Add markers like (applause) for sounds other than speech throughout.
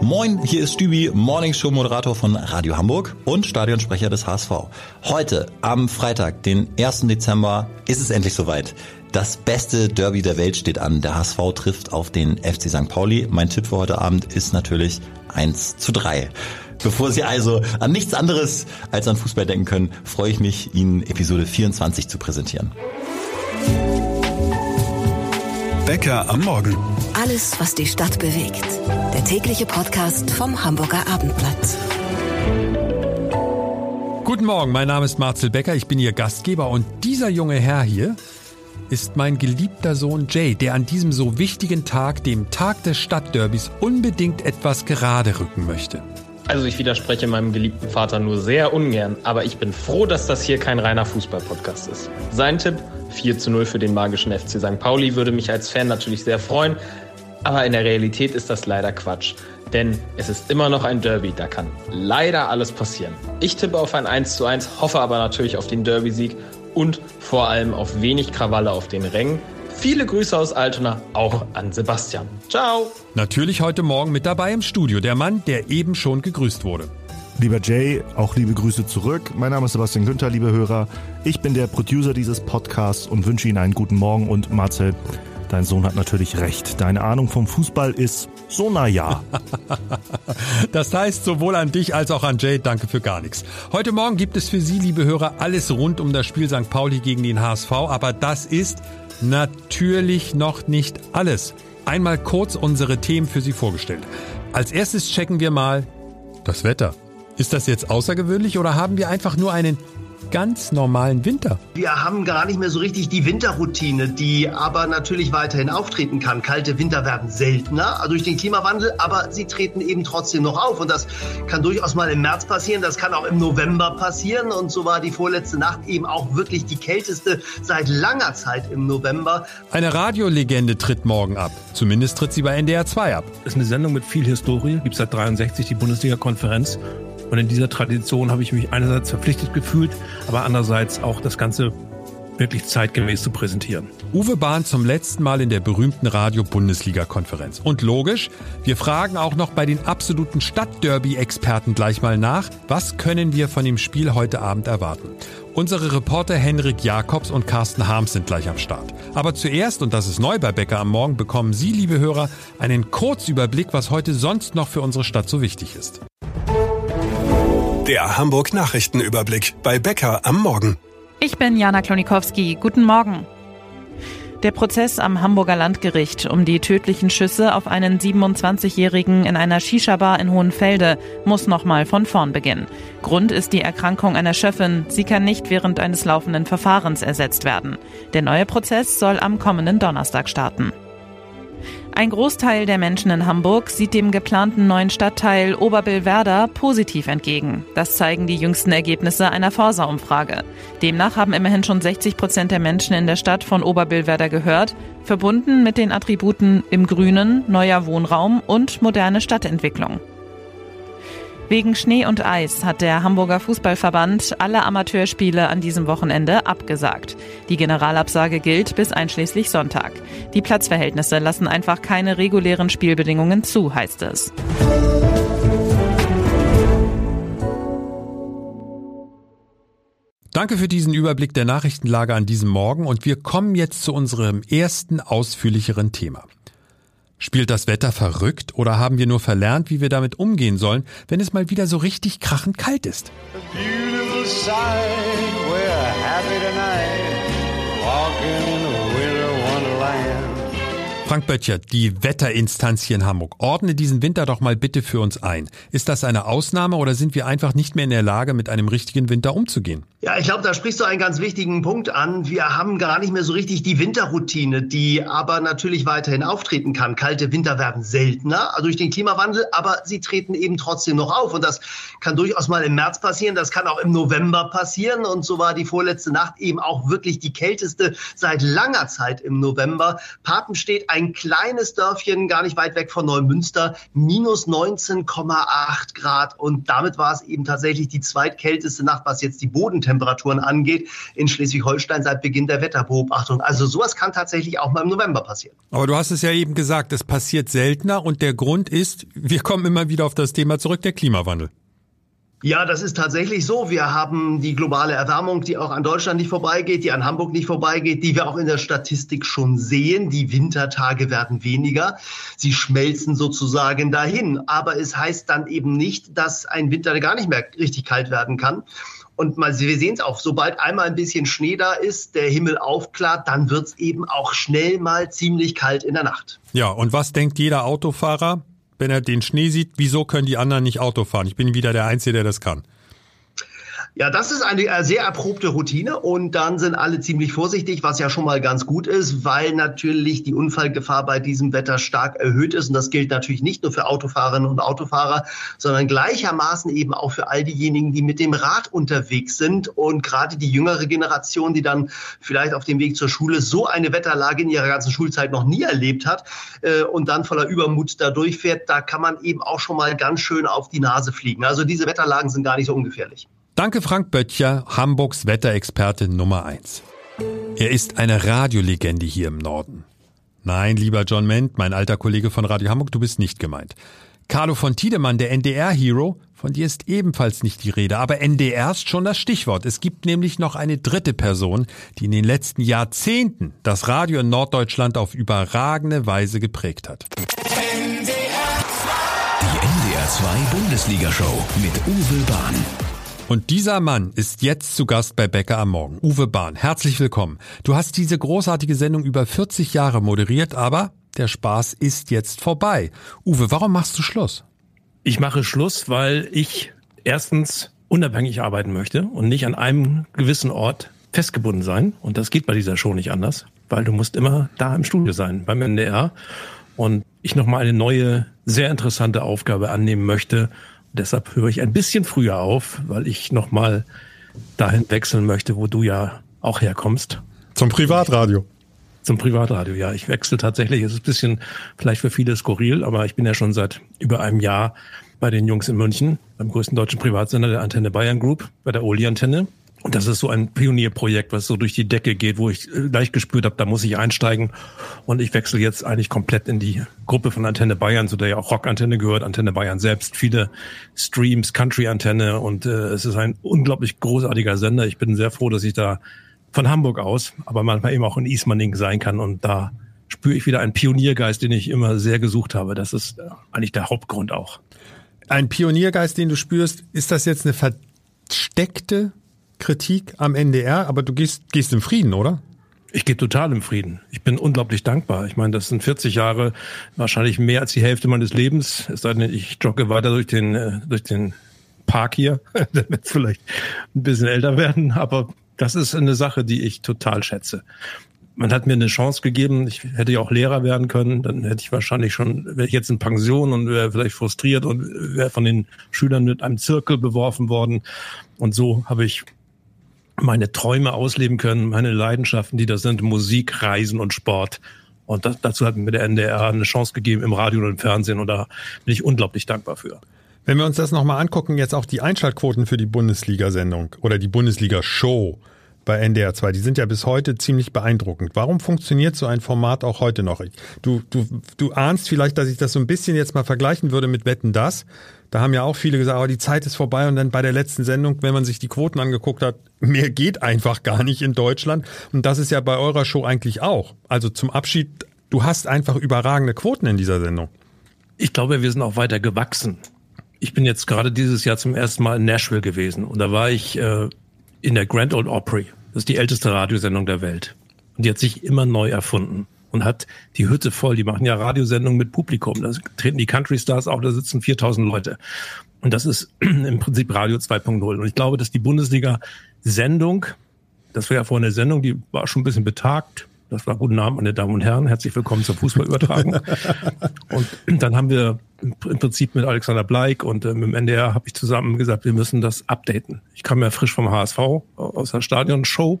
Moin, hier ist Stübi, Morningshow-Moderator von Radio Hamburg und Stadionsprecher des HSV. Heute, am Freitag, den 1. Dezember, ist es endlich soweit. Das beste Derby der Welt steht an. Der HSV trifft auf den FC St. Pauli. Mein Tipp für heute Abend ist natürlich 1 zu 3. Bevor Sie also an nichts anderes als an Fußball denken können, freue ich mich, Ihnen Episode 24 zu präsentieren. Bäcker am Morgen. Alles, was die Stadt bewegt. Der tägliche Podcast vom Hamburger Abendblatt. Guten Morgen, mein Name ist Marcel Becker, ich bin Ihr Gastgeber und dieser junge Herr hier ist mein geliebter Sohn Jay, der an diesem so wichtigen Tag, dem Tag des Stadtderbys, unbedingt etwas gerade rücken möchte. Also ich widerspreche meinem geliebten Vater nur sehr ungern, aber ich bin froh, dass das hier kein reiner Fußball-Podcast ist. Sein Tipp 4 zu 0 für den magischen FC St. Pauli würde mich als Fan natürlich sehr freuen, aber in der Realität ist das leider Quatsch. Denn es ist immer noch ein Derby, da kann leider alles passieren. Ich tippe auf ein 1 zu 1, hoffe aber natürlich auf den Derby-Sieg und vor allem auf wenig Krawalle auf den Rängen. Viele Grüße aus Altona, auch an Sebastian. Ciao! Natürlich heute Morgen mit dabei im Studio, der Mann, der eben schon gegrüßt wurde. Lieber Jay, auch liebe Grüße zurück. Mein Name ist Sebastian Günther, liebe Hörer. Ich bin der Producer dieses Podcasts und wünsche Ihnen einen guten Morgen. Und Marcel, dein Sohn hat natürlich recht. Deine Ahnung vom Fußball ist so na ja. (laughs) das heißt sowohl an dich als auch an Jay, danke für gar nichts. Heute Morgen gibt es für Sie, liebe Hörer, alles rund um das Spiel St. Pauli gegen den HSV, aber das ist natürlich noch nicht alles. Einmal kurz unsere Themen für Sie vorgestellt. Als erstes checken wir mal das Wetter. Ist das jetzt außergewöhnlich oder haben wir einfach nur einen ganz normalen Winter. Wir haben gar nicht mehr so richtig die Winterroutine, die aber natürlich weiterhin auftreten kann. Kalte Winter werden seltener durch den Klimawandel, aber sie treten eben trotzdem noch auf. Und das kann durchaus mal im März passieren, das kann auch im November passieren. Und so war die vorletzte Nacht eben auch wirklich die kälteste seit langer Zeit im November. Eine Radiolegende tritt morgen ab. Zumindest tritt sie bei NDR 2 ab. Das ist eine Sendung mit viel Historie. Gibt seit 63 die Bundesliga-Konferenz. Und in dieser Tradition habe ich mich einerseits verpflichtet gefühlt, aber andererseits auch das Ganze wirklich zeitgemäß zu präsentieren. Uwe Bahn zum letzten Mal in der berühmten Radio-Bundesliga-Konferenz. Und logisch, wir fragen auch noch bei den absoluten Stadtderby-Experten gleich mal nach, was können wir von dem Spiel heute Abend erwarten? Unsere Reporter Henrik Jakobs und Carsten Harms sind gleich am Start. Aber zuerst, und das ist neu bei Bäcker am Morgen, bekommen Sie, liebe Hörer, einen Kurzüberblick, was heute sonst noch für unsere Stadt so wichtig ist. Der Hamburg Nachrichtenüberblick bei Bäcker am Morgen. Ich bin Jana Klonikowski. Guten Morgen. Der Prozess am Hamburger Landgericht um die tödlichen Schüsse auf einen 27-Jährigen in einer Shisha-Bar in Hohenfelde muss nochmal von vorn beginnen. Grund ist die Erkrankung einer Schöffin. Sie kann nicht während eines laufenden Verfahrens ersetzt werden. Der neue Prozess soll am kommenden Donnerstag starten. Ein Großteil der Menschen in Hamburg sieht dem geplanten neuen Stadtteil Oberbillwerder positiv entgegen. Das zeigen die jüngsten Ergebnisse einer Forsa-Umfrage. Demnach haben immerhin schon 60 Prozent der Menschen in der Stadt von Oberbillwerder gehört, verbunden mit den Attributen im Grünen, neuer Wohnraum und moderne Stadtentwicklung. Wegen Schnee und Eis hat der Hamburger Fußballverband alle Amateurspiele an diesem Wochenende abgesagt. Die Generalabsage gilt bis einschließlich Sonntag. Die Platzverhältnisse lassen einfach keine regulären Spielbedingungen zu, heißt es. Danke für diesen Überblick der Nachrichtenlage an diesem Morgen und wir kommen jetzt zu unserem ersten ausführlicheren Thema. Spielt das Wetter verrückt oder haben wir nur verlernt, wie wir damit umgehen sollen, wenn es mal wieder so richtig krachend kalt ist? Frank Böttcher, die Wetterinstanz hier in Hamburg. Ordne diesen Winter doch mal bitte für uns ein. Ist das eine Ausnahme oder sind wir einfach nicht mehr in der Lage, mit einem richtigen Winter umzugehen? Ja, ich glaube, da sprichst du einen ganz wichtigen Punkt an. Wir haben gar nicht mehr so richtig die Winterroutine, die aber natürlich weiterhin auftreten kann. Kalte Winter werden seltener durch den Klimawandel, aber sie treten eben trotzdem noch auf. Und das kann durchaus mal im März passieren, das kann auch im November passieren. Und so war die vorletzte Nacht eben auch wirklich die kälteste seit langer Zeit im November. Papen steht ein ein kleines Dörfchen, gar nicht weit weg von Neumünster, minus 19,8 Grad. Und damit war es eben tatsächlich die zweitkälteste Nacht, was jetzt die Bodentemperaturen angeht, in Schleswig-Holstein seit Beginn der Wetterbeobachtung. Also sowas kann tatsächlich auch mal im November passieren. Aber du hast es ja eben gesagt, es passiert seltener und der Grund ist, wir kommen immer wieder auf das Thema zurück, der Klimawandel. Ja, das ist tatsächlich so. Wir haben die globale Erwärmung, die auch an Deutschland nicht vorbeigeht, die an Hamburg nicht vorbeigeht, die wir auch in der Statistik schon sehen. Die Wintertage werden weniger. Sie schmelzen sozusagen dahin. Aber es heißt dann eben nicht, dass ein Winter gar nicht mehr richtig kalt werden kann. Und mal, wir sehen es auch, sobald einmal ein bisschen Schnee da ist, der Himmel aufklart, dann wird es eben auch schnell mal ziemlich kalt in der Nacht. Ja, und was denkt jeder Autofahrer? Wenn er den Schnee sieht, wieso können die anderen nicht Auto fahren? Ich bin wieder der Einzige, der das kann. Ja, das ist eine äh, sehr erprobte Routine und dann sind alle ziemlich vorsichtig, was ja schon mal ganz gut ist, weil natürlich die Unfallgefahr bei diesem Wetter stark erhöht ist und das gilt natürlich nicht nur für Autofahrerinnen und Autofahrer, sondern gleichermaßen eben auch für all diejenigen, die mit dem Rad unterwegs sind und gerade die jüngere Generation, die dann vielleicht auf dem Weg zur Schule so eine Wetterlage in ihrer ganzen Schulzeit noch nie erlebt hat äh, und dann voller Übermut da durchfährt, da kann man eben auch schon mal ganz schön auf die Nase fliegen. Also diese Wetterlagen sind gar nicht so ungefährlich. Danke Frank Böttcher, Hamburgs Wetterexperte Nummer 1. Er ist eine Radiolegende hier im Norden. Nein, lieber John Ment, mein alter Kollege von Radio Hamburg, du bist nicht gemeint. Carlo von Tiedemann, der NDR-Hero, von dir ist ebenfalls nicht die Rede, aber NDR ist schon das Stichwort. Es gibt nämlich noch eine dritte Person, die in den letzten Jahrzehnten das Radio in Norddeutschland auf überragende Weise geprägt hat. NDR 2. Die NDR 2 Bundesliga-Show mit Uwe Bahn. Und dieser Mann ist jetzt zu Gast bei Bäcker am Morgen. Uwe Bahn, herzlich willkommen. Du hast diese großartige Sendung über 40 Jahre moderiert, aber der Spaß ist jetzt vorbei. Uwe, warum machst du Schluss? Ich mache Schluss, weil ich erstens unabhängig arbeiten möchte und nicht an einem gewissen Ort festgebunden sein. Und das geht bei dieser Show nicht anders, weil du musst immer da im Studio sein, beim NDR. Und ich nochmal eine neue, sehr interessante Aufgabe annehmen möchte Deshalb höre ich ein bisschen früher auf, weil ich nochmal dahin wechseln möchte, wo du ja auch herkommst. Zum Privatradio. Zum Privatradio, ja. Ich wechsle tatsächlich. Es ist ein bisschen vielleicht für viele skurril, aber ich bin ja schon seit über einem Jahr bei den Jungs in München, beim größten deutschen Privatsender der Antenne Bayern Group, bei der Oli-Antenne. Und das ist so ein Pionierprojekt, was so durch die Decke geht, wo ich äh, leicht gespürt habe, da muss ich einsteigen. Und ich wechsle jetzt eigentlich komplett in die Gruppe von Antenne Bayern, zu der ja auch Rock-Antenne gehört, Antenne Bayern selbst, viele Streams, Country-Antenne. Und äh, es ist ein unglaublich großartiger Sender. Ich bin sehr froh, dass ich da von Hamburg aus, aber manchmal eben auch in Ismaning sein kann. Und da spüre ich wieder einen Pioniergeist, den ich immer sehr gesucht habe. Das ist äh, eigentlich der Hauptgrund auch. Ein Pioniergeist, den du spürst, ist das jetzt eine versteckte Kritik am NDR, aber du gehst, gehst im Frieden, oder? Ich gehe total im Frieden. Ich bin unglaublich dankbar. Ich meine, das sind 40 Jahre, wahrscheinlich mehr als die Hälfte meines Lebens. Es sei denn, ich jogge weiter durch den, äh, durch den Park hier. (laughs) Dann wird vielleicht ein bisschen älter werden, aber das ist eine Sache, die ich total schätze. Man hat mir eine Chance gegeben. Ich hätte ja auch Lehrer werden können. Dann hätte ich wahrscheinlich schon, wäre ich jetzt in Pension und wäre vielleicht frustriert und wäre von den Schülern mit einem Zirkel beworfen worden. Und so habe ich meine Träume ausleben können, meine Leidenschaften, die da sind, Musik, Reisen und Sport. Und das, dazu hat mir der NDR eine Chance gegeben im Radio und im Fernsehen und da bin ich unglaublich dankbar für. Wenn wir uns das nochmal angucken, jetzt auch die Einschaltquoten für die Bundesliga-Sendung oder die Bundesliga-Show bei NDR 2, die sind ja bis heute ziemlich beeindruckend. Warum funktioniert so ein Format auch heute noch? Du, du, du ahnst vielleicht, dass ich das so ein bisschen jetzt mal vergleichen würde mit Wetten das. Da haben ja auch viele gesagt, aber die Zeit ist vorbei und dann bei der letzten Sendung, wenn man sich die Quoten angeguckt hat, mehr geht einfach gar nicht in Deutschland. Und das ist ja bei eurer Show eigentlich auch. Also zum Abschied, du hast einfach überragende Quoten in dieser Sendung. Ich glaube, wir sind auch weiter gewachsen. Ich bin jetzt gerade dieses Jahr zum ersten Mal in Nashville gewesen und da war ich äh, in der Grand Old Opry. Das ist die älteste Radiosendung der Welt. Und die hat sich immer neu erfunden und hat die Hütte voll. Die machen ja Radiosendungen mit Publikum. Da treten die Country Stars auch, da sitzen 4000 Leute. Und das ist (clears throat) im Prinzip Radio 2.0. Und ich glaube, dass die Bundesliga-Sendung, das war ja vorhin eine Sendung, die war schon ein bisschen betagt. Das war guten Abend, meine Damen und Herren. Herzlich willkommen zur Fußballübertragung. (laughs) und dann haben wir im Prinzip mit Alexander Bleik und äh, mit dem NDR habe ich zusammen gesagt, wir müssen das updaten. Ich kam ja frisch vom HSV aus der Stadionshow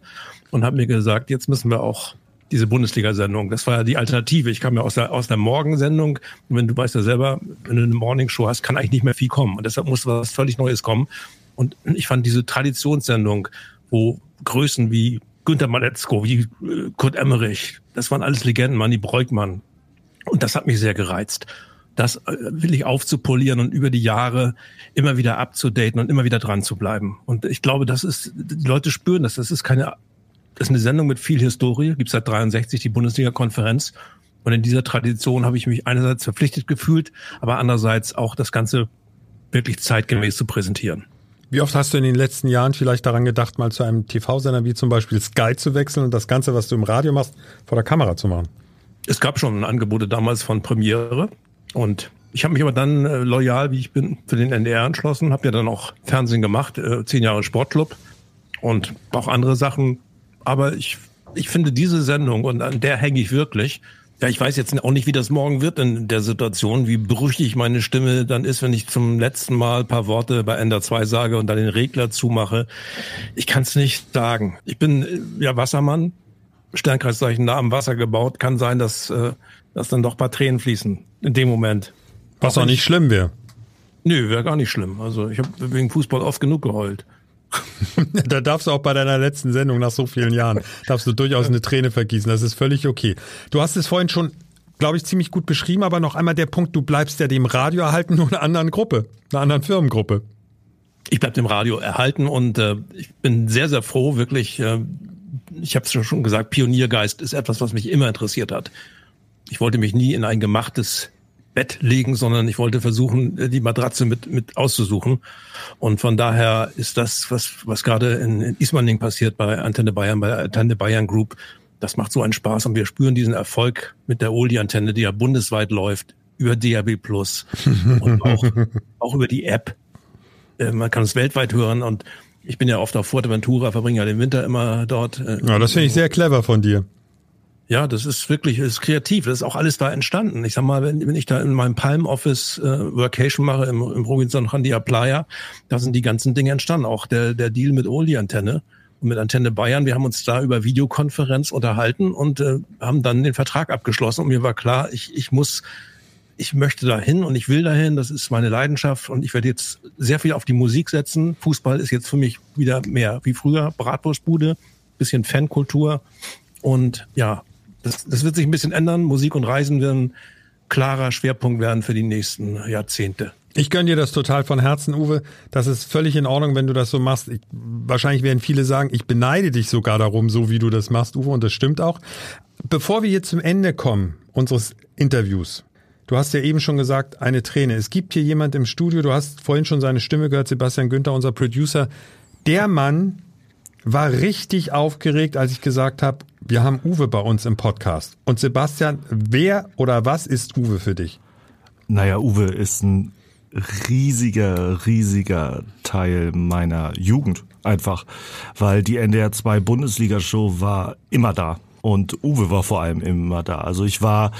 und habe mir gesagt, jetzt müssen wir auch diese Bundesliga-Sendung. Das war ja die Alternative. Ich kam ja aus der, aus der Morgensendung. Und wenn du weißt ja selber, wenn du eine Morningshow hast, kann eigentlich nicht mehr viel kommen. Und deshalb musste was völlig Neues kommen. Und ich fand diese Traditionssendung, wo Größen wie Günter Maletzko, wie äh, Kurt Emmerich, das waren alles Legenden, Manni Breukmann. Und das hat mich sehr gereizt. Das äh, will ich aufzupolieren und über die Jahre immer wieder abzudaten und immer wieder dran zu bleiben. Und ich glaube, das ist, die Leute spüren das. Das ist keine das ist eine Sendung mit viel Historie, gibt seit 63 die Bundesliga-Konferenz. Und in dieser Tradition habe ich mich einerseits verpflichtet gefühlt, aber andererseits auch das Ganze wirklich zeitgemäß zu präsentieren. Wie oft hast du in den letzten Jahren vielleicht daran gedacht, mal zu einem TV-Sender wie zum Beispiel Sky zu wechseln und das Ganze, was du im Radio machst, vor der Kamera zu machen? Es gab schon Angebote damals von Premiere und ich habe mich aber dann äh, loyal, wie ich bin, für den NDR entschlossen, habe ja dann auch Fernsehen gemacht, äh, zehn Jahre Sportclub und auch andere Sachen aber ich, ich finde diese Sendung, und an der hänge ich wirklich, ja, ich weiß jetzt auch nicht, wie das morgen wird in der Situation, wie brüchig meine Stimme dann ist, wenn ich zum letzten Mal ein paar Worte bei Ender 2 sage und dann den Regler zumache. Ich kann es nicht sagen. Ich bin äh, ja Wassermann, Sternkreiszeichen nah am Wasser gebaut. Kann sein, dass, äh, dass dann doch ein paar Tränen fließen in dem Moment. Was auch nicht schlimm wäre. Nö, wäre gar nicht schlimm. Also ich habe wegen Fußball oft genug geheult. (laughs) da darfst du auch bei deiner letzten Sendung nach so vielen Jahren, darfst du durchaus eine Träne vergießen. Das ist völlig okay. Du hast es vorhin schon, glaube ich, ziemlich gut beschrieben, aber noch einmal der Punkt, du bleibst ja dem Radio erhalten, (laughs) nur einer anderen Gruppe, einer anderen Firmengruppe. Ich bleib dem Radio erhalten und äh, ich bin sehr, sehr froh, wirklich, äh, ich habe es schon gesagt, Pioniergeist ist etwas, was mich immer interessiert hat. Ich wollte mich nie in ein gemachtes Bett legen, sondern ich wollte versuchen, die Matratze mit, mit auszusuchen. Und von daher ist das, was, was gerade in, in Ismaning passiert bei Antenne Bayern, bei Antenne Bayern Group, das macht so einen Spaß und wir spüren diesen Erfolg mit der Oldie-Antenne, die ja bundesweit läuft, über DAB Plus (laughs) und auch, auch über die App. Äh, man kann es weltweit hören und ich bin ja oft auf Fuerteventura, verbringe ja den Winter immer dort. Äh, ja, das finde ich sehr clever von dir. Ja, das ist wirklich, ist kreativ. Das ist auch alles da entstanden. Ich sag mal, wenn, wenn ich da in meinem Palm Office äh, Workation mache im, im Robinson Randia Playa, da sind die ganzen Dinge entstanden. Auch der, der Deal mit Oldie Antenne und mit Antenne Bayern. Wir haben uns da über Videokonferenz unterhalten und äh, haben dann den Vertrag abgeschlossen. Und mir war klar, ich, ich muss, ich möchte dahin und ich will dahin. Das ist meine Leidenschaft und ich werde jetzt sehr viel auf die Musik setzen. Fußball ist jetzt für mich wieder mehr wie früher. Bratwurstbude, bisschen Fankultur. Und ja, das, das wird sich ein bisschen ändern. Musik und Reisen werden klarer Schwerpunkt werden für die nächsten Jahrzehnte. Ich gönne dir das total von Herzen, Uwe. Das ist völlig in Ordnung, wenn du das so machst. Ich, wahrscheinlich werden viele sagen, ich beneide dich sogar darum, so wie du das machst, Uwe, und das stimmt auch. Bevor wir hier zum Ende kommen unseres Interviews, du hast ja eben schon gesagt, eine Träne. Es gibt hier jemand im Studio, du hast vorhin schon seine Stimme gehört, Sebastian Günther, unser Producer. Der Mann war richtig aufgeregt, als ich gesagt habe, wir haben Uwe bei uns im Podcast. Und Sebastian, wer oder was ist Uwe für dich? Naja, Uwe ist ein riesiger, riesiger Teil meiner Jugend einfach, weil die NDR 2 Bundesliga-Show war immer da und Uwe war vor allem immer da. Also ich war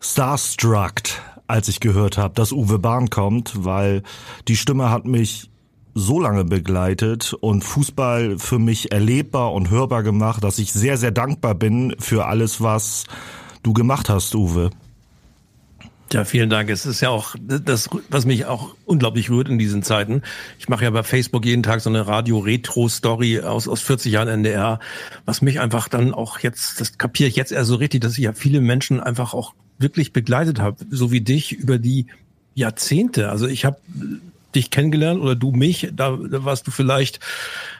starstruck, als ich gehört habe, dass Uwe Bahn kommt, weil die Stimme hat mich so lange begleitet und Fußball für mich erlebbar und hörbar gemacht, dass ich sehr, sehr dankbar bin für alles, was du gemacht hast, Uwe. Ja, vielen Dank. Es ist ja auch das, was mich auch unglaublich rührt in diesen Zeiten. Ich mache ja bei Facebook jeden Tag so eine Radio-Retro-Story aus, aus 40 Jahren NDR, was mich einfach dann auch jetzt, das kapiere ich jetzt eher so richtig, dass ich ja viele Menschen einfach auch wirklich begleitet habe, so wie dich über die Jahrzehnte. Also ich habe dich kennengelernt oder du mich, da, da warst du vielleicht,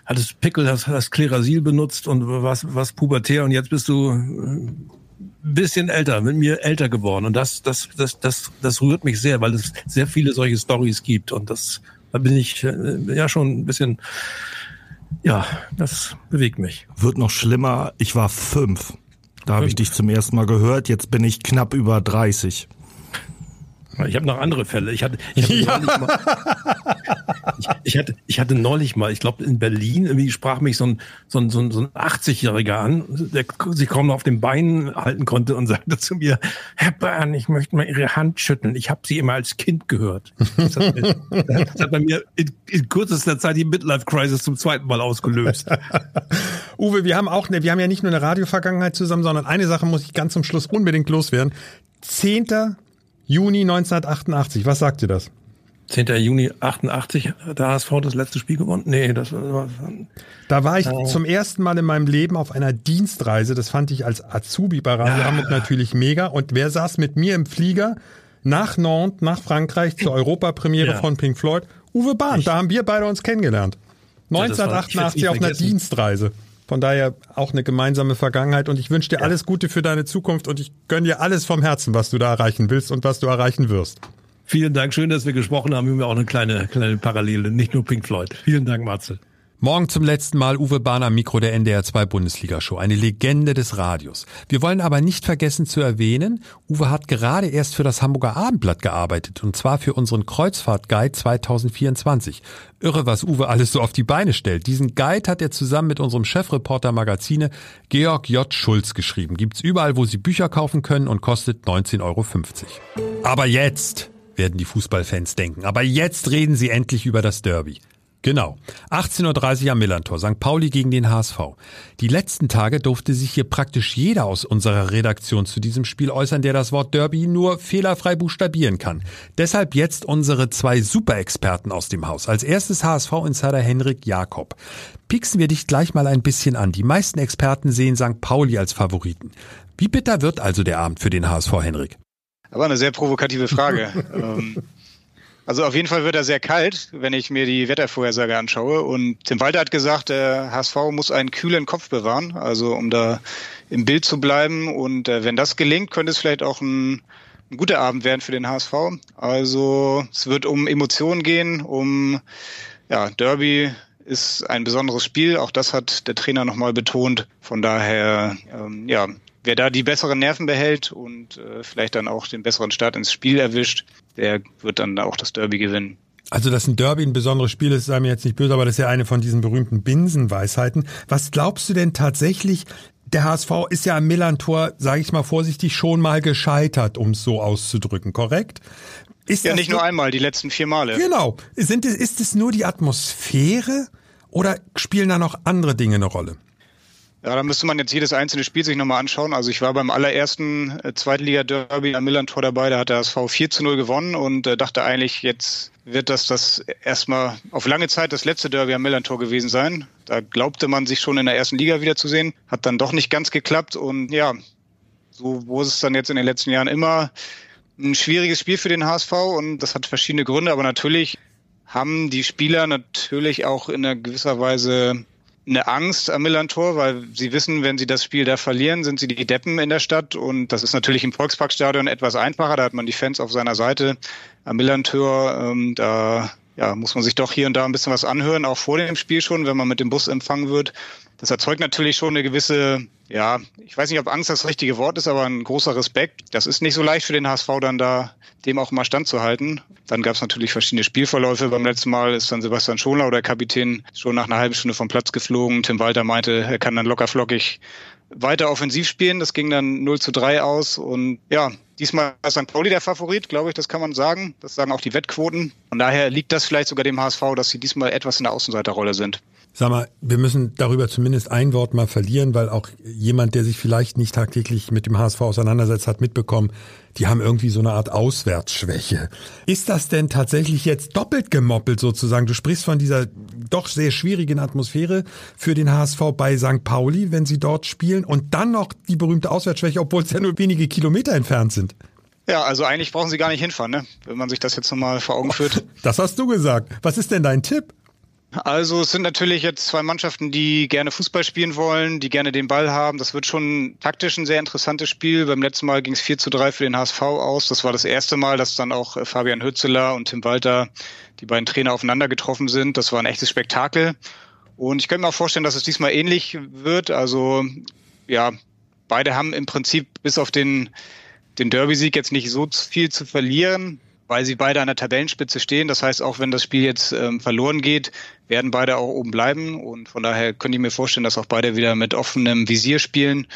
hattest Pickel, hast, hast Klerasil benutzt und warst, warst pubertär und jetzt bist du ein äh, bisschen älter, mit mir älter geworden. Und das, das, das, das, das rührt mich sehr, weil es sehr viele solche Stories gibt. Und das, da bin ich äh, ja schon ein bisschen, ja, das bewegt mich. Wird noch schlimmer. Ich war fünf. Da habe ich dich zum ersten Mal gehört. Jetzt bin ich knapp über 30. Ich habe noch andere Fälle. Ich hatte, ich hatte, ja. neulich, mal, ich, (laughs) ich, hatte, ich hatte neulich mal, ich glaube in Berlin, irgendwie sprach mich so ein, so ein, so ein, so ein 80-Jähriger an, der sich kaum noch auf den Beinen halten konnte und sagte zu mir, Herr Bern, ich möchte mal Ihre Hand schütteln. Ich habe Sie immer als Kind gehört. Das hat, mir, das hat bei mir in, in kürzester Zeit die Midlife-Crisis zum zweiten Mal ausgelöst. (laughs) Uwe, wir haben auch, ne, wir haben ja nicht nur eine Radio-Vergangenheit zusammen, sondern eine Sache muss ich ganz zum Schluss unbedingt loswerden. 10. Juni 1988, was sagt ihr das? 10. Juni 88, der HSV das letzte Spiel gewonnen? Nee, das war. Da war ich oh. zum ersten Mal in meinem Leben auf einer Dienstreise. Das fand ich als Azubi bei Radio ja. Hamburg natürlich mega. Und wer saß mit mir im Flieger nach Nantes, nach Frankreich zur (laughs) Europapremiere ja. von Pink Floyd? Uwe Bahn. Da haben wir beide uns kennengelernt. 1988 ja, auf einer Dienstreise. Von daher auch eine gemeinsame Vergangenheit und ich wünsche dir ja. alles Gute für deine Zukunft und ich gönne dir alles vom Herzen, was du da erreichen willst und was du erreichen wirst. Vielen Dank, schön, dass wir gesprochen haben. Wir haben ja auch eine kleine, kleine Parallele, nicht nur Pink Floyd. Vielen Dank, Marcel. Morgen zum letzten Mal Uwe Bahn am Mikro der NDR 2 Bundesliga-Show. Eine Legende des Radios. Wir wollen aber nicht vergessen zu erwähnen, Uwe hat gerade erst für das Hamburger Abendblatt gearbeitet und zwar für unseren Kreuzfahrt-Guide 2024. Irre, was Uwe alles so auf die Beine stellt. Diesen Guide hat er zusammen mit unserem Chefreporter Magazine Georg J. Schulz geschrieben. Gibt's überall, wo Sie Bücher kaufen können und kostet 19,50 Euro. Aber jetzt werden die Fußballfans denken. Aber jetzt reden sie endlich über das Derby. Genau. 18.30 Uhr am Millantor, St. Pauli gegen den HSV. Die letzten Tage durfte sich hier praktisch jeder aus unserer Redaktion zu diesem Spiel äußern, der das Wort Derby nur fehlerfrei buchstabieren kann. Deshalb jetzt unsere zwei Superexperten aus dem Haus. Als erstes HSV-Insider Henrik Jakob. Pieksen wir dich gleich mal ein bisschen an. Die meisten Experten sehen St. Pauli als Favoriten. Wie bitter wird also der Abend für den HSV, Henrik? Aber eine sehr provokative Frage. (laughs) ähm, also auf jeden Fall wird er sehr kalt, wenn ich mir die Wettervorhersage anschaue. Und Tim Walter hat gesagt, der HSV muss einen kühlen Kopf bewahren, also um da im Bild zu bleiben. Und äh, wenn das gelingt, könnte es vielleicht auch ein, ein guter Abend werden für den HSV. Also es wird um Emotionen gehen, um ja, Derby ist ein besonderes Spiel. Auch das hat der Trainer nochmal betont. Von daher, ähm, ja, wer da die besseren Nerven behält und äh, vielleicht dann auch den besseren Start ins Spiel erwischt, der wird dann auch das Derby gewinnen. Also, dass ein Derby ein besonderes Spiel ist, sei mir jetzt nicht böse, aber das ist ja eine von diesen berühmten Binsenweisheiten. Was glaubst du denn tatsächlich? Der HSV ist ja am Millantor, sage ich mal vorsichtig, schon mal gescheitert, um es so auszudrücken, korrekt? Ist ja, nicht nur einmal, die letzten vier Male. Genau. Sind, ist es nur die Atmosphäre oder spielen da noch andere Dinge eine Rolle? Ja, da müsste man jetzt jedes einzelne Spiel sich nochmal anschauen. Also ich war beim allerersten äh, Zweitliga-Derby am Millantor dabei, da hat der SV 4 zu 0 gewonnen und äh, dachte eigentlich, jetzt wird das das erstmal auf lange Zeit das letzte Derby am Millantor gewesen sein. Da glaubte man sich schon in der ersten Liga wiederzusehen. Hat dann doch nicht ganz geklappt und ja, so wurde es dann jetzt in den letzten Jahren immer ein schwieriges Spiel für den HSV und das hat verschiedene Gründe, aber natürlich haben die Spieler natürlich auch in einer gewisser Weise eine Angst am Millantor, weil sie wissen, wenn sie das Spiel da verlieren, sind sie die Deppen in der Stadt und das ist natürlich im Volksparkstadion etwas einfacher, da hat man die Fans auf seiner Seite. Am Millantor, ähm, da ja, muss man sich doch hier und da ein bisschen was anhören, auch vor dem Spiel schon, wenn man mit dem Bus empfangen wird. Das erzeugt natürlich schon eine gewisse, ja, ich weiß nicht, ob Angst das richtige Wort ist, aber ein großer Respekt. Das ist nicht so leicht für den HSV dann da, dem auch mal standzuhalten. Dann gab es natürlich verschiedene Spielverläufe. Beim letzten Mal ist dann Sebastian Schonlau, der Kapitän, schon nach einer halben Stunde vom Platz geflogen. Tim Walter meinte, er kann dann locker flockig weiter offensiv spielen. Das ging dann 0 zu 3 aus. Und ja, diesmal ist St. Pauli der Favorit, glaube ich, das kann man sagen. Das sagen auch die Wettquoten. Von daher liegt das vielleicht sogar dem HSV, dass sie diesmal etwas in der Außenseiterrolle sind. Sag mal, wir müssen darüber zumindest ein Wort mal verlieren, weil auch jemand, der sich vielleicht nicht tagtäglich mit dem HSV auseinandersetzt, hat mitbekommen, die haben irgendwie so eine Art Auswärtsschwäche. Ist das denn tatsächlich jetzt doppelt gemoppelt sozusagen? Du sprichst von dieser doch sehr schwierigen Atmosphäre für den HSV bei St. Pauli, wenn sie dort spielen und dann noch die berühmte Auswärtsschwäche, obwohl es ja nur wenige Kilometer entfernt sind. Ja, also eigentlich brauchen sie gar nicht hinfahren, ne? wenn man sich das jetzt nochmal vor Augen führt. Das hast du gesagt. Was ist denn dein Tipp? Also es sind natürlich jetzt zwei Mannschaften, die gerne Fußball spielen wollen, die gerne den Ball haben. Das wird schon taktisch ein sehr interessantes Spiel. Beim letzten Mal ging es 4 zu 3 für den HSV aus. Das war das erste Mal, dass dann auch äh, Fabian Hützeler und Tim Walter, die beiden Trainer, aufeinander getroffen sind. Das war ein echtes Spektakel. Und ich könnte mir auch vorstellen, dass es diesmal ähnlich wird. Also ja, beide haben im Prinzip bis auf den den Derby-Sieg jetzt nicht so viel zu verlieren, weil sie beide an der Tabellenspitze stehen. Das heißt, auch wenn das Spiel jetzt ähm, verloren geht, werden beide auch oben bleiben. Und von daher könnte ich mir vorstellen, dass auch beide wieder mit offenem Visier spielen.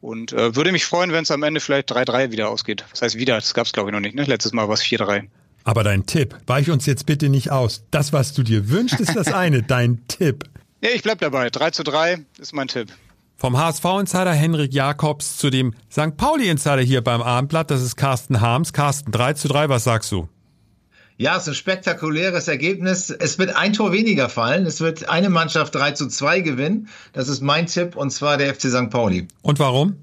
Und äh, würde mich freuen, wenn es am Ende vielleicht 3-3 wieder ausgeht. Das heißt wieder, das gab es glaube ich noch nicht. Ne? Letztes Mal war es 4-3. Aber dein Tipp, weich uns jetzt bitte nicht aus. Das, was du dir wünschst, ist das eine. (laughs) dein Tipp. Ja, ich bleib dabei. 3 zu 3 ist mein Tipp. Vom HSV-Insider Henrik Jakobs zu dem St. Pauli-Insider hier beim Abendblatt, das ist Carsten Harms. Carsten, 3 zu 3, was sagst du? Ja, es ist ein spektakuläres Ergebnis. Es wird ein Tor weniger fallen. Es wird eine Mannschaft 3 zu 2 gewinnen. Das ist mein Tipp, und zwar der FC St. Pauli. Und warum?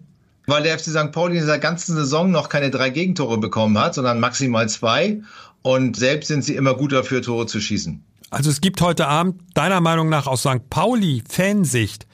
Weil der FC St. Pauli in dieser ganzen Saison noch keine drei Gegentore bekommen hat, sondern maximal zwei. Und selbst sind sie immer gut dafür, Tore zu schießen. Also es gibt heute Abend deiner Meinung nach aus St. Pauli-Fansicht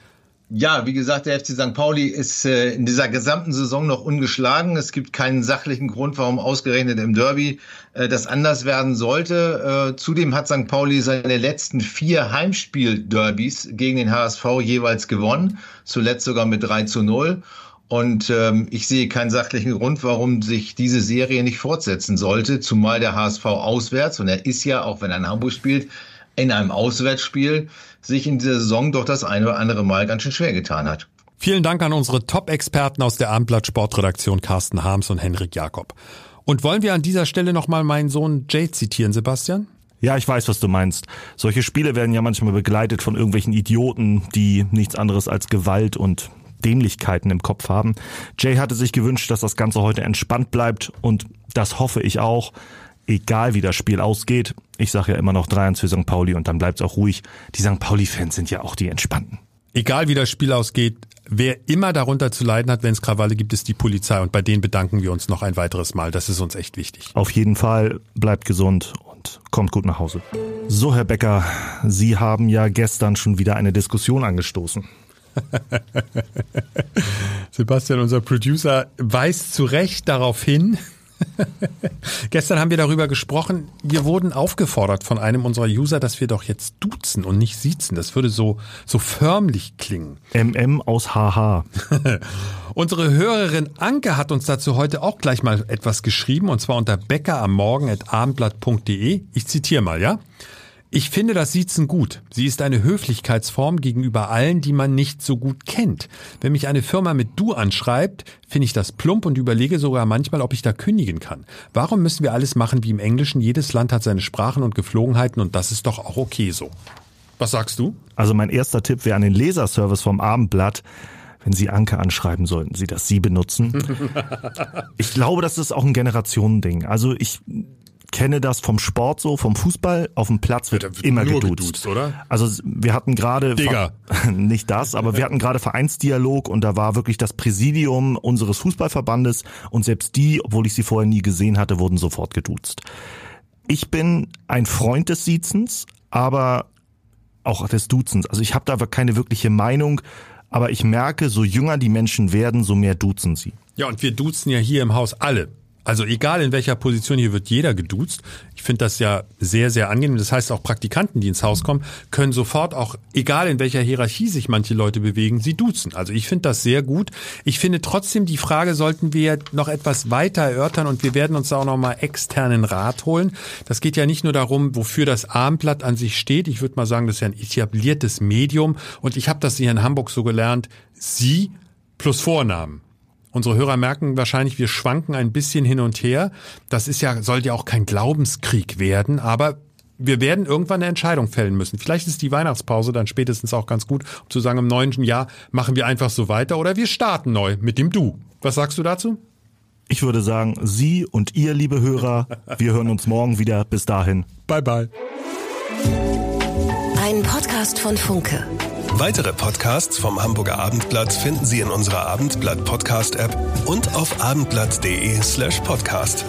ja, wie gesagt, der FC St. Pauli ist äh, in dieser gesamten Saison noch ungeschlagen. Es gibt keinen sachlichen Grund, warum ausgerechnet im Derby äh, das anders werden sollte. Äh, zudem hat St. Pauli seine letzten vier Heimspiel-Derbys gegen den HSV jeweils gewonnen, zuletzt sogar mit 3 zu 0. Und ähm, ich sehe keinen sachlichen Grund, warum sich diese Serie nicht fortsetzen sollte, zumal der HSV auswärts, und er ist ja, auch wenn er in Hamburg spielt, in einem Auswärtsspiel sich in dieser Saison doch das eine oder andere Mal ganz schön schwer getan hat. Vielen Dank an unsere Top-Experten aus der Abendblatt Sportredaktion Carsten Harms und Henrik Jakob. Und wollen wir an dieser Stelle nochmal meinen Sohn Jay zitieren, Sebastian? Ja, ich weiß, was du meinst. Solche Spiele werden ja manchmal begleitet von irgendwelchen Idioten, die nichts anderes als Gewalt und Dämlichkeiten im Kopf haben. Jay hatte sich gewünscht, dass das Ganze heute entspannt bleibt und das hoffe ich auch egal wie das Spiel ausgeht. Ich sage ja immer noch 3-1 für St. Pauli und dann bleibt's auch ruhig. Die St. Pauli-Fans sind ja auch die Entspannten. Egal wie das Spiel ausgeht, wer immer darunter zu leiden hat, wenn es Krawalle gibt, ist die Polizei und bei denen bedanken wir uns noch ein weiteres Mal. Das ist uns echt wichtig. Auf jeden Fall, bleibt gesund und kommt gut nach Hause. So, Herr Becker, Sie haben ja gestern schon wieder eine Diskussion angestoßen. (laughs) Sebastian, unser Producer, weist zu Recht darauf hin, (laughs) Gestern haben wir darüber gesprochen. Wir wurden aufgefordert von einem unserer User, dass wir doch jetzt duzen und nicht siezen. Das würde so, so förmlich klingen. MM aus HH. (laughs) Unsere Hörerin Anke hat uns dazu heute auch gleich mal etwas geschrieben und zwar unter beckeramorgen.abendblatt.de. Ich zitiere mal, ja? Ich finde das Siezen gut. Sie ist eine Höflichkeitsform gegenüber allen, die man nicht so gut kennt. Wenn mich eine Firma mit Du anschreibt, finde ich das plump und überlege sogar manchmal, ob ich da kündigen kann. Warum müssen wir alles machen wie im Englischen? Jedes Land hat seine Sprachen und Geflogenheiten und das ist doch auch okay so. Was sagst du? Also mein erster Tipp wäre an den Leserservice vom Abendblatt. Wenn Sie Anke anschreiben, sollten Sie das Sie benutzen. (laughs) ich glaube, das ist auch ein Generationending. Also ich kenne das vom Sport so, vom Fußball. Auf dem Platz wird, wird immer geduzt. geduzt. oder? Also wir hatten gerade (laughs) nicht das, aber wir hatten gerade Vereinsdialog und da war wirklich das Präsidium unseres Fußballverbandes und selbst die, obwohl ich sie vorher nie gesehen hatte, wurden sofort geduzt. Ich bin ein Freund des Siezens, aber auch des Duzens. Also ich habe da keine wirkliche Meinung, aber ich merke, so jünger die Menschen werden, so mehr duzen sie. Ja, und wir duzen ja hier im Haus alle. Also egal in welcher Position, hier wird jeder geduzt. Ich finde das ja sehr, sehr angenehm. Das heißt, auch Praktikanten, die ins Haus kommen, können sofort auch, egal in welcher Hierarchie sich manche Leute bewegen, sie duzen. Also ich finde das sehr gut. Ich finde trotzdem, die Frage sollten wir noch etwas weiter erörtern und wir werden uns da auch nochmal externen Rat holen. Das geht ja nicht nur darum, wofür das Abendblatt an sich steht. Ich würde mal sagen, das ist ja ein etabliertes Medium und ich habe das hier in Hamburg so gelernt, Sie plus Vornamen. Unsere Hörer merken wahrscheinlich, wir schwanken ein bisschen hin und her. Das ist ja, soll ja auch kein Glaubenskrieg werden, aber wir werden irgendwann eine Entscheidung fällen müssen. Vielleicht ist die Weihnachtspause dann spätestens auch ganz gut, um zu sagen, im neuen Jahr machen wir einfach so weiter oder wir starten neu mit dem Du. Was sagst du dazu? Ich würde sagen, Sie und ihr, liebe Hörer, wir hören uns morgen wieder. Bis dahin. Bye bye. Ein Podcast von Funke. Weitere Podcasts vom Hamburger Abendblatt finden Sie in unserer Abendblatt Podcast App und auf abendblatt.de slash podcast.